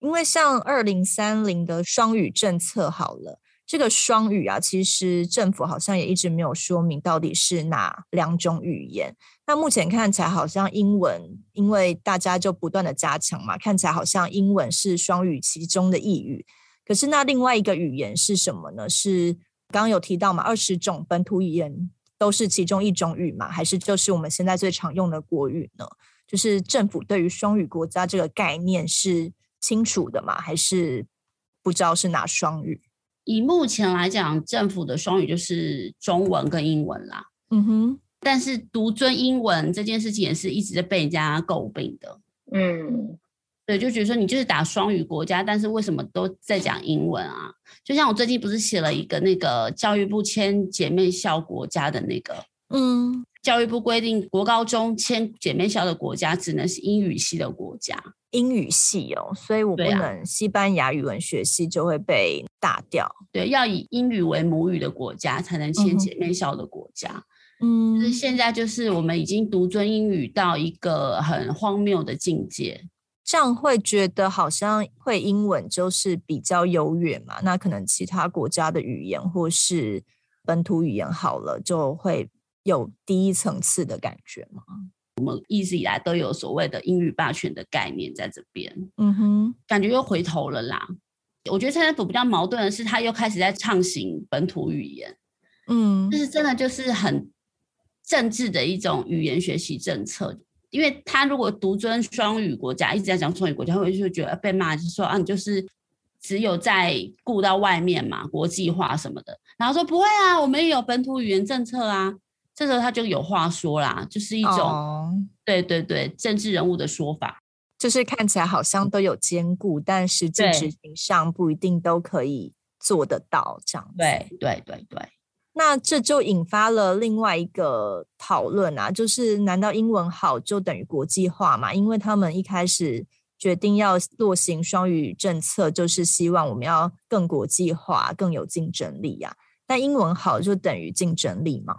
因为像二零三零的双语政策好了，这个双语啊，其实政府好像也一直没有说明到底是哪两种语言。那目前看起来好像英文，因为大家就不断的加强嘛，看起来好像英文是双语其中的一语。可是那另外一个语言是什么呢？是刚刚有提到嘛，二十种本土语言都是其中一种语嘛，还是就是我们现在最常用的国语呢？就是政府对于双语国家这个概念是清楚的吗？还是不知道是哪双语？以目前来讲，政府的双语就是中文跟英文啦。嗯哼，但是独尊英文这件事情也是一直在被人家诟病的。嗯。对，就觉得说你就是打双语国家，但是为什么都在讲英文啊？就像我最近不是写了一个那个教育部签姐妹校国家的那个，嗯，教育部规定国高中签姐妹校的国家只能是英语系的国家，英语系哦，所以我不能西班牙语文学系就会被打掉。对，要以英语为母语的国家才能签姐妹校的国家。嗯嗯，就是现在就是我们已经独尊英语到一个很荒谬的境界。这样会觉得好像会英文就是比较优越嘛？那可能其他国家的语言或是本土语言好了，就会有低一层次的感觉吗？我们一直以来都有所谓的英语霸权的概念在这边，嗯哼，感觉又回头了啦。我觉得蔡政府比较矛盾的是，他又开始在畅行本土语言，嗯，就是真的就是很政治的一种语言学习政策。因为他如果独尊双语国家，一直在讲双语国家，会就觉得被骂，就说啊，你就是只有在顾到外面嘛，国际化什么的。然后说不会啊，我们也有本土语言政策啊。这时候他就有话说啦，就是一种、哦、对对对政治人物的说法，就是看起来好像都有兼顾，但实际执行上不一定都可以做得到这样。对对对对。那这就引发了另外一个讨论啊，就是难道英文好就等于国际化嘛？因为他们一开始决定要落行双语政策，就是希望我们要更国际化、更有竞争力呀、啊。但英文好就等于竞争力吗？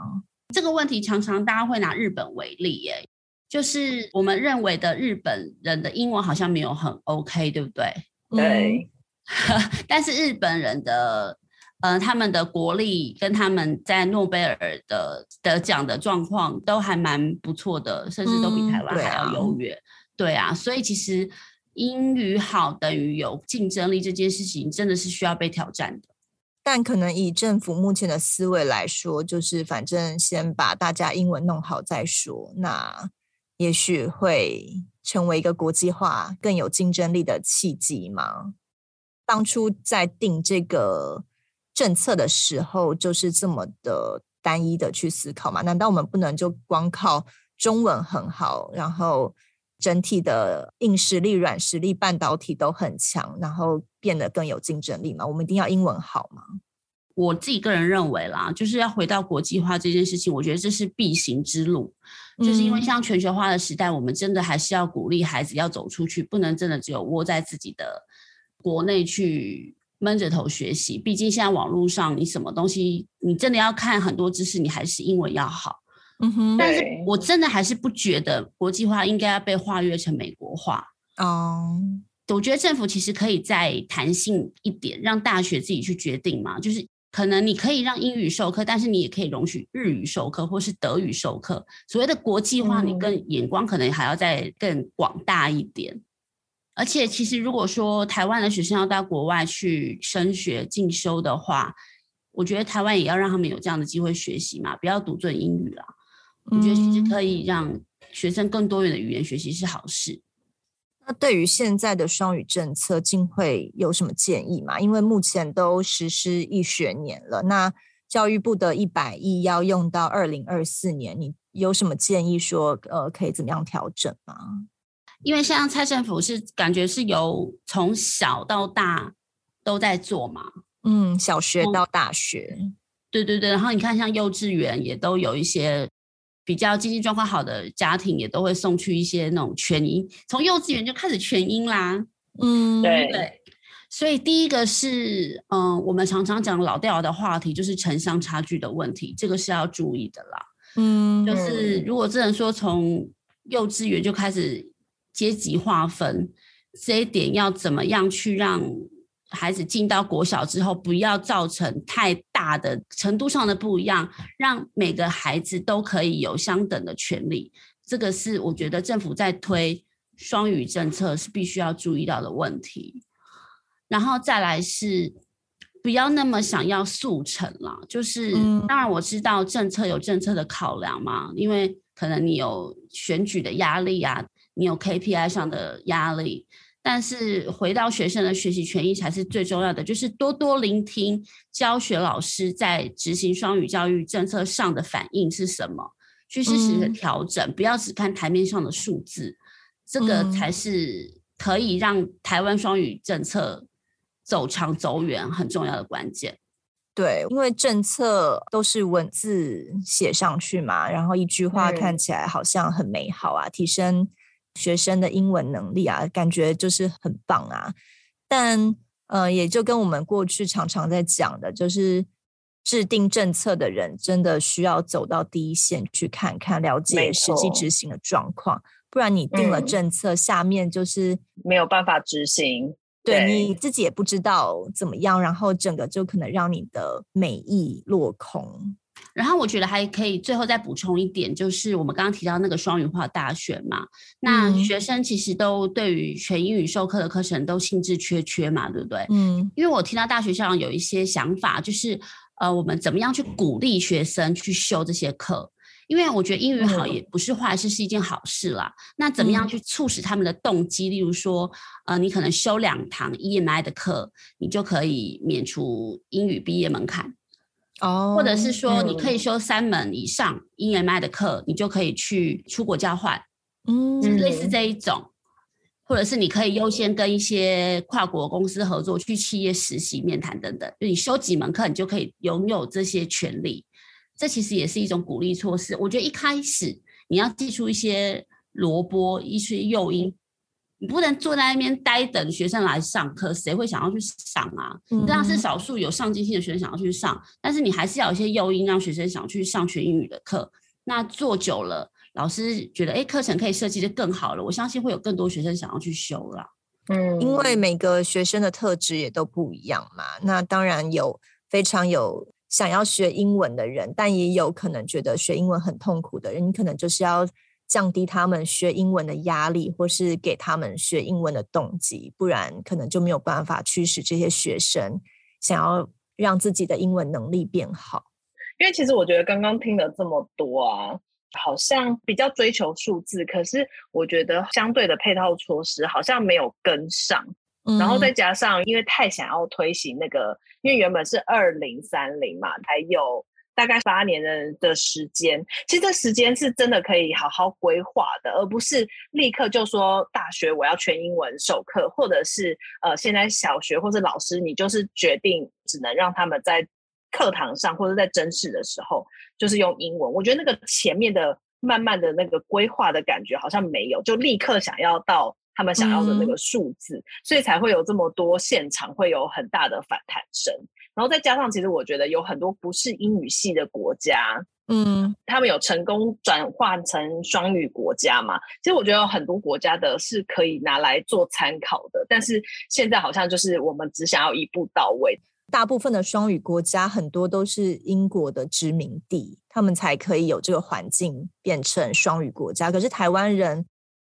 这个问题常常大家会拿日本为例，耶，就是我们认为的日本人的英文好像没有很 OK，对不对？对。[laughs] 但是日本人的。呃，他们的国力跟他们在诺贝尔的得奖的状况都还蛮不错的，甚至都比台湾还要优越。嗯，对啊。对啊，所以其实英语好等于有竞争力这件事情，真的是需要被挑战的。但可能以政府目前的思维来说，就是反正先把大家英文弄好再说，那也许会成为一个国际化更有竞争力的契机嘛。当初在定这个。政策的时候就是这么的单一的去思考嘛？难道我们不能就光靠中文很好，然后整体的硬实力、软实力、半导体都很强，然后变得更有竞争力吗？我们一定要英文好吗？我自己个人认为啦，就是要回到国际化这件事情，我觉得这是必行之路。就是因为像全球化的时代，我们真的还是要鼓励孩子要走出去，不能真的只有窝在自己的国内去。闷着头学习，毕竟现在网络上你什么东西，你真的要看很多知识，你还是英文要好。嗯哼，但是我真的还是不觉得国际化应该要被划越成美国化。哦，我觉得政府其实可以再弹性一点，让大学自己去决定嘛。就是可能你可以让英语授课，但是你也可以容许日语授课或是德语授课。所谓的国际化，你更眼光可能还要再更广大一点。而且，其实如果说台湾的学生要到国外去升学进修的话，我觉得台湾也要让他们有这样的机会学习嘛，不要独尊英语啦。我觉得其实可以让学生更多元的语言学习是好事。那对于现在的双语政策，竟会有什么建议吗？因为目前都实施一学年了，那教育部的一百亿要用到二零二四年，你有什么建议说，呃，可以怎么样调整吗？因为像蔡政府是感觉是由从小到大都在做嘛，嗯，小学到大学，对对对。然后你看，像幼稚园也都有一些比较经济状况好的家庭，也都会送去一些那种全英，从幼稚园就开始全英啦。嗯，对对。所以第一个是，嗯，我们常常讲老掉牙的话题，就是城乡差距的问题，这个是要注意的啦。嗯，就是如果只能说从幼稚园就开始。阶级划分这一点要怎么样去让孩子进到国小之后，不要造成太大的程度上的不一样，让每个孩子都可以有相等的权利。这个是我觉得政府在推双语政策是必须要注意到的问题。然后再来是不要那么想要速成啦，就是当然我知道政策有政策的考量嘛，因为可能你有选举的压力啊。你有 KPI 上的压力，但是回到学生的学习权益才是最重要的，就是多多聆听教学老师在执行双语教育政策上的反应是什么，去适时的调整，嗯，不要只看台面上的数字，这个才是可以让台湾双语政策走长走远很重要的关键。对，因为政策都是文字写上去嘛，然后一句话看起来好像很美好啊，提升。学生的英文能力啊，感觉就是很棒啊，但呃，也就跟我们过去常常在讲的，就是制定政策的人真的需要走到第一线去看看，了解实际执行的状况，不然你定了政策，嗯、下面就是没有办法执行，对，对你自己也不知道怎么样，然后整个就可能让你的美意落空。然后我觉得还可以最后再补充一点，就是我们刚刚提到那个双语化大学嘛，那学生其实都对于全英语授课的课程都兴致缺缺嘛，对不对？嗯，因为我听到大学校长有一些想法，就是呃，我们怎么样去鼓励学生去修这些课？因为我觉得英语好也不是坏事，是一件好事啦。那怎么样去促使他们的动机？例如说，呃，你可能修两堂 EMI 的课，你就可以免除英语毕业门槛。哦，oh, 或者是说，你可以修三门以上 EMI 的课，嗯、你就可以去出国交换，嗯，就类似这一种，或者是你可以优先跟一些跨国公司合作，去企业实习、面谈等等。就你修几门课，你就可以拥有这些权利。这其实也是一种鼓励措施。我觉得一开始你要寄出一些萝卜、一些诱因。你不能坐在那边呆等学生来上课，谁会想要去上啊？这样是少数有上进心的学生想要去上，但是你还是要有一些诱因，让学生想去上全英语的课。那做久了，老师觉得哎，课程可以设计的更好了，我相信会有更多学生想要去修了。嗯，因为每个学生的特质也都不一样嘛。那当然有非常有想要学英文的人，但也有可能觉得学英文很痛苦的人。你可能就是要。降低他们学英文的压力，或是给他们学英文的动机，不然可能就没有办法驱使这些学生想要让自己的英文能力变好。因为其实我觉得刚刚听了这么多啊，好像比较追求数字，可是我觉得相对的配套措施好像没有跟上。嗯，然后再加上因为太想要推行那个，因为原本是二零三零嘛，还有。大概八年的的时间，其实这时间是真的可以好好规划的，而不是立刻就说大学我要全英文授课，或者是呃现在小学或者老师你就是决定只能让他们在课堂上或者在真试的时候就是用英文。我觉得那个前面的慢慢的那个规划的感觉好像没有，就立刻想要到他们想要的那个数字，嗯、所以才会有这么多现场会有很大的反弹声。然后再加上，其实我觉得有很多不是英语系的国家，嗯，他们有成功转换成双语国家嘛？其实我觉得有很多国家的是可以拿来做参考的，但是现在好像就是我们只想要一步到位。大部分的双语国家很多都是英国的殖民地，他们才可以有这个环境变成双语国家。可是台湾人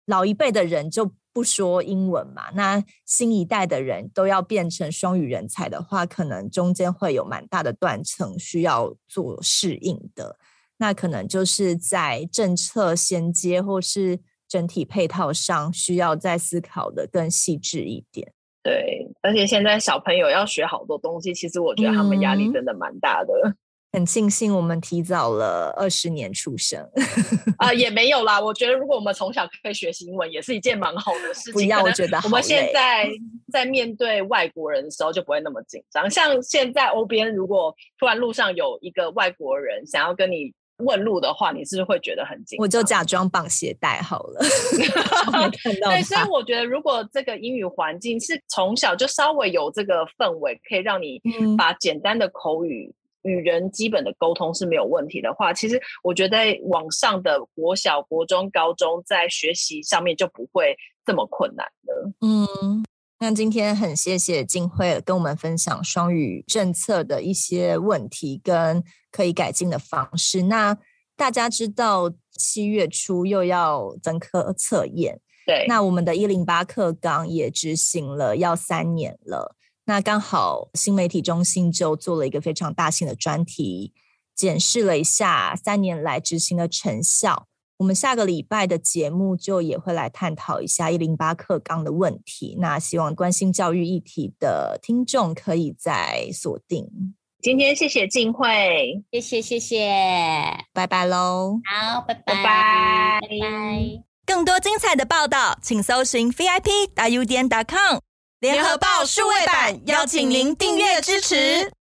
老一辈的人就。不说英文嘛，那新一代的人都要变成双语人才的话，可能中间会有蛮大的断层需要做适应的。那可能就是在政策衔接或是整体配套上，需要再思考的更细致一点。对，而且现在小朋友要学好多东西，其实我觉得他们压力真的蛮大的。嗯很庆幸我们提早了二十年出生 [laughs] 啊、呃，也没有啦。我觉得如果我们从小可以学习英文，也是一件蛮好的事情。不要，我觉得我们现在在面对外国人的时候就不会那么紧张。像现在欧边，如果突然路上有一个外国人想要跟你问路的话，你是不是会觉得很紧张？我就假装绑鞋带好了。[laughs] 对，所以我觉得如果这个英语环境是从小就稍微有这个氛围，可以让你把简单的口语。与人基本的沟通是没有问题的话，其实我觉得在网上的国小、国中、高中在学习上面就不会这么困难了。嗯，那今天很谢谢金慧跟我们分享双语政策的一些问题跟可以改进的方式。那大家知道七月初又要增科测验，对，那我们的一零八课纲也执行了要三年了。那刚好新媒体中心就做了一个非常大型的专题，检视了一下三年来执行的成效。我们下个礼拜的节目就也会来探讨一下一零八课纲的问题。那希望关心教育议题的听众可以再锁定。今天谢谢静慧，谢谢谢谢，拜拜喽。好，拜拜拜拜。更多精彩的报道，请搜寻 VIP 大 U 点 com。联合报数位版邀请您订阅支持。